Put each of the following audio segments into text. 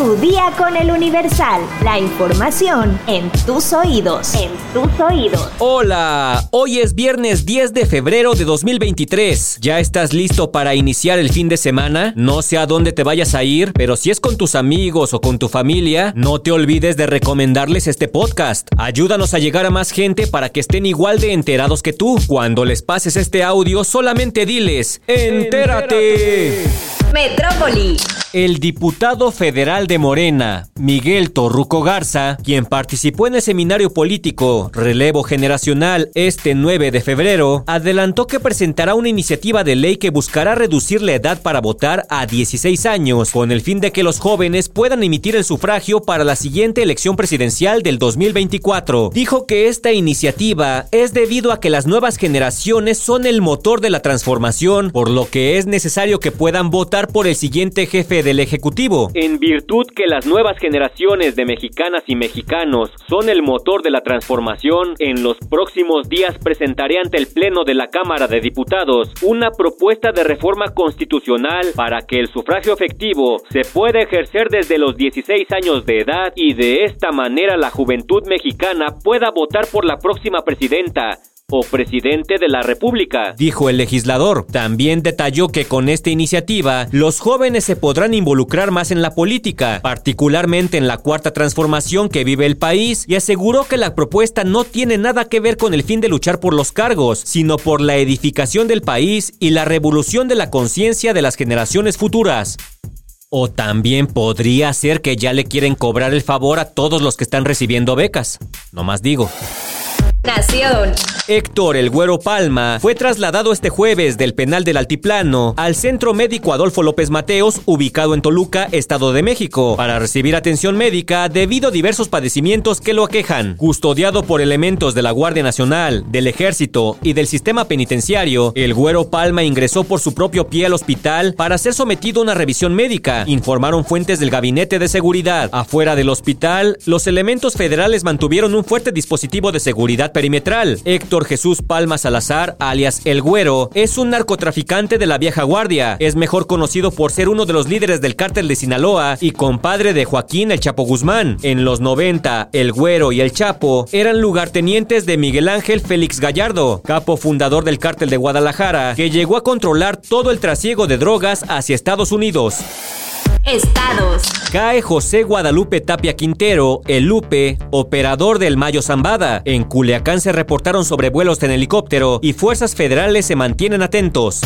Tu día con el Universal. La información en tus oídos. En tus oídos. Hola, hoy es viernes 10 de febrero de 2023. ¿Ya estás listo para iniciar el fin de semana? No sé a dónde te vayas a ir, pero si es con tus amigos o con tu familia, no te olvides de recomendarles este podcast. Ayúdanos a llegar a más gente para que estén igual de enterados que tú. Cuando les pases este audio, solamente diles, entérate. Metrópoli. El diputado federal de Morena, Miguel Torruco Garza, quien participó en el seminario político Relevo Generacional este 9 de febrero, adelantó que presentará una iniciativa de ley que buscará reducir la edad para votar a 16 años, con el fin de que los jóvenes puedan emitir el sufragio para la siguiente elección presidencial del 2024. Dijo que esta iniciativa es debido a que las nuevas generaciones son el motor de la transformación, por lo que es necesario que puedan votar por el siguiente jefe del Ejecutivo. En virtud que las nuevas generaciones de mexicanas y mexicanos son el motor de la transformación, en los próximos días presentaré ante el Pleno de la Cámara de Diputados una propuesta de reforma constitucional para que el sufragio efectivo se pueda ejercer desde los 16 años de edad y de esta manera la juventud mexicana pueda votar por la próxima presidenta, o presidente de la República, dijo el legislador. También detalló que con esta iniciativa los jóvenes se podrán involucrar más en la política, particularmente en la cuarta transformación que vive el país, y aseguró que la propuesta no tiene nada que ver con el fin de luchar por los cargos, sino por la edificación del país y la revolución de la conciencia de las generaciones futuras. O también podría ser que ya le quieren cobrar el favor a todos los que están recibiendo becas. No más digo. Héctor El Güero Palma fue trasladado este jueves del penal del Altiplano al Centro Médico Adolfo López Mateos, ubicado en Toluca, Estado de México, para recibir atención médica debido a diversos padecimientos que lo aquejan. Custodiado por elementos de la Guardia Nacional, del Ejército y del sistema penitenciario, El Güero Palma ingresó por su propio pie al hospital para ser sometido a una revisión médica, informaron fuentes del Gabinete de Seguridad. Afuera del hospital, los elementos federales mantuvieron un fuerte dispositivo de seguridad perimetral. Héctor Jesús Palma Salazar, alias El Güero, es un narcotraficante de la vieja guardia. Es mejor conocido por ser uno de los líderes del cártel de Sinaloa y compadre de Joaquín El Chapo Guzmán. En los 90, El Güero y El Chapo eran lugartenientes de Miguel Ángel Félix Gallardo, capo fundador del cártel de Guadalajara, que llegó a controlar todo el trasiego de drogas hacia Estados Unidos. Estados. Cae José Guadalupe Tapia Quintero, el Lupe, operador del Mayo Zambada. En Culiacán se reportaron sobrevuelos en helicóptero y fuerzas federales se mantienen atentos.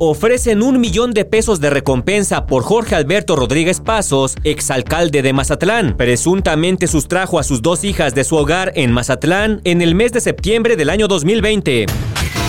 Ofrecen un millón de pesos de recompensa por Jorge Alberto Rodríguez Pasos, exalcalde de Mazatlán. Presuntamente sustrajo a sus dos hijas de su hogar en Mazatlán en el mes de septiembre del año 2020.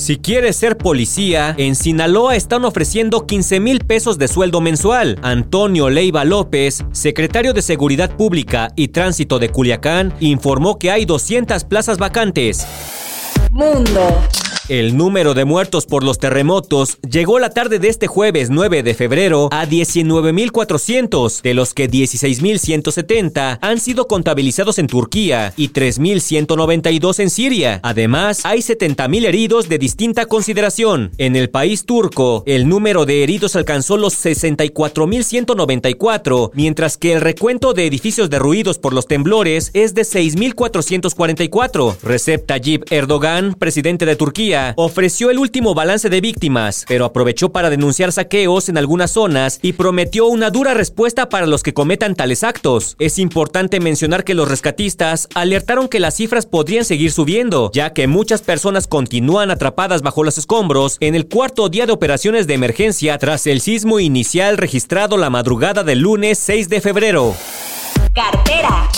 Si quieres ser policía, en Sinaloa están ofreciendo 15 mil pesos de sueldo mensual. Antonio Leiva López, secretario de Seguridad Pública y Tránsito de Culiacán, informó que hay 200 plazas vacantes. Mundo. El número de muertos por los terremotos llegó la tarde de este jueves 9 de febrero a 19.400, de los que 16.170 han sido contabilizados en Turquía y 3.192 en Siria. Además, hay 70.000 heridos de distinta consideración. En el país turco, el número de heridos alcanzó los 64.194, mientras que el recuento de edificios derruidos por los temblores es de 6.444. Recep Tayyip Erdogan, presidente de Turquía, ofreció el último balance de víctimas, pero aprovechó para denunciar saqueos en algunas zonas y prometió una dura respuesta para los que cometan tales actos. Es importante mencionar que los rescatistas alertaron que las cifras podrían seguir subiendo, ya que muchas personas continúan atrapadas bajo los escombros en el cuarto día de operaciones de emergencia tras el sismo inicial registrado la madrugada del lunes 6 de febrero. Cartera.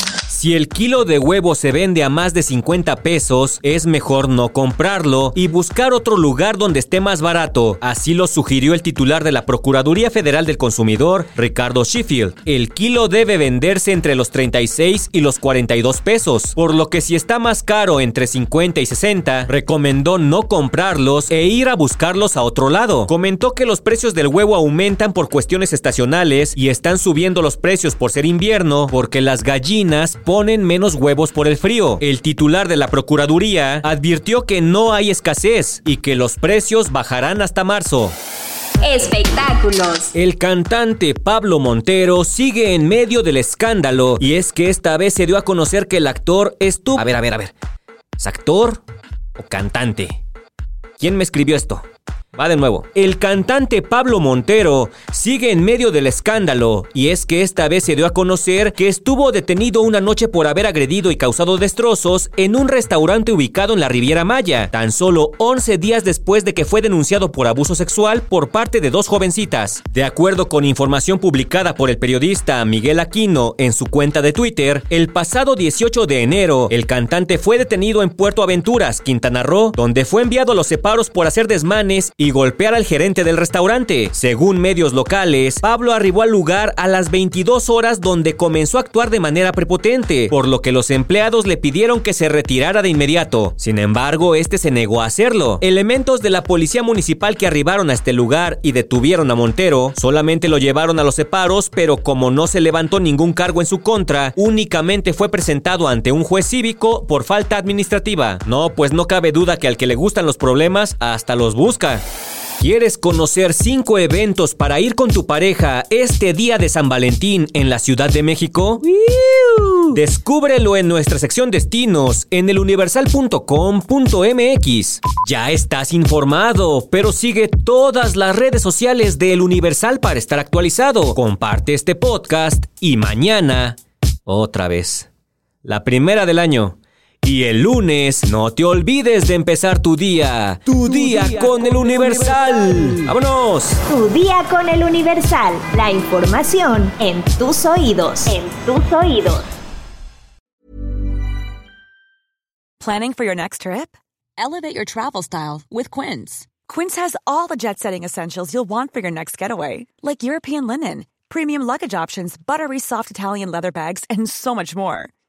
Si el kilo de huevo se vende a más de 50 pesos, es mejor no comprarlo y buscar otro lugar donde esté más barato. Así lo sugirió el titular de la Procuraduría Federal del Consumidor, Ricardo Sheffield. El kilo debe venderse entre los 36 y los 42 pesos, por lo que si está más caro entre 50 y 60, recomendó no comprarlos e ir a buscarlos a otro lado. Comentó que los precios del huevo aumentan por cuestiones estacionales y están subiendo los precios por ser invierno porque las gallinas ponen menos huevos por el frío. El titular de la Procuraduría advirtió que no hay escasez y que los precios bajarán hasta marzo. Espectáculos. El cantante Pablo Montero sigue en medio del escándalo y es que esta vez se dio a conocer que el actor estuvo... A ver, a ver, a ver. ¿Es actor o cantante? ¿Quién me escribió esto? Va de nuevo. El cantante Pablo Montero sigue en medio del escándalo y es que esta vez se dio a conocer que estuvo detenido una noche por haber agredido y causado destrozos en un restaurante ubicado en la Riviera Maya, tan solo 11 días después de que fue denunciado por abuso sexual por parte de dos jovencitas. De acuerdo con información publicada por el periodista Miguel Aquino en su cuenta de Twitter, el pasado 18 de enero, el cantante fue detenido en Puerto Aventuras, Quintana Roo, donde fue enviado a los separos por hacer desmanes y golpear al gerente del restaurante. Según medios locales, Pablo arribó al lugar a las 22 horas donde comenzó a actuar de manera prepotente, por lo que los empleados le pidieron que se retirara de inmediato. Sin embargo, este se negó a hacerlo. Elementos de la policía municipal que arribaron a este lugar y detuvieron a Montero solamente lo llevaron a los separos, pero como no se levantó ningún cargo en su contra, únicamente fue presentado ante un juez cívico por falta administrativa. No, pues no cabe duda que al que le gustan los problemas hasta los busca. ¿Quieres conocer cinco eventos para ir con tu pareja este día de San Valentín en la Ciudad de México? Descúbrelo en nuestra sección destinos en eluniversal.com.mx. Ya estás informado, pero sigue todas las redes sociales del Universal para estar actualizado. Comparte este podcast y mañana, otra vez, la primera del año. Y el lunes no te olvides de empezar tu día. Tu, día, con, el Universal. ¡Vámonos! Tu día con el Universal. La información en tus oídos. En tus oídos. Planning for your next trip? Elevate your travel style with Quince. Quince has all the jet setting essentials you'll want for your next getaway, like European linen, premium luggage options, buttery soft Italian leather bags, and so much more.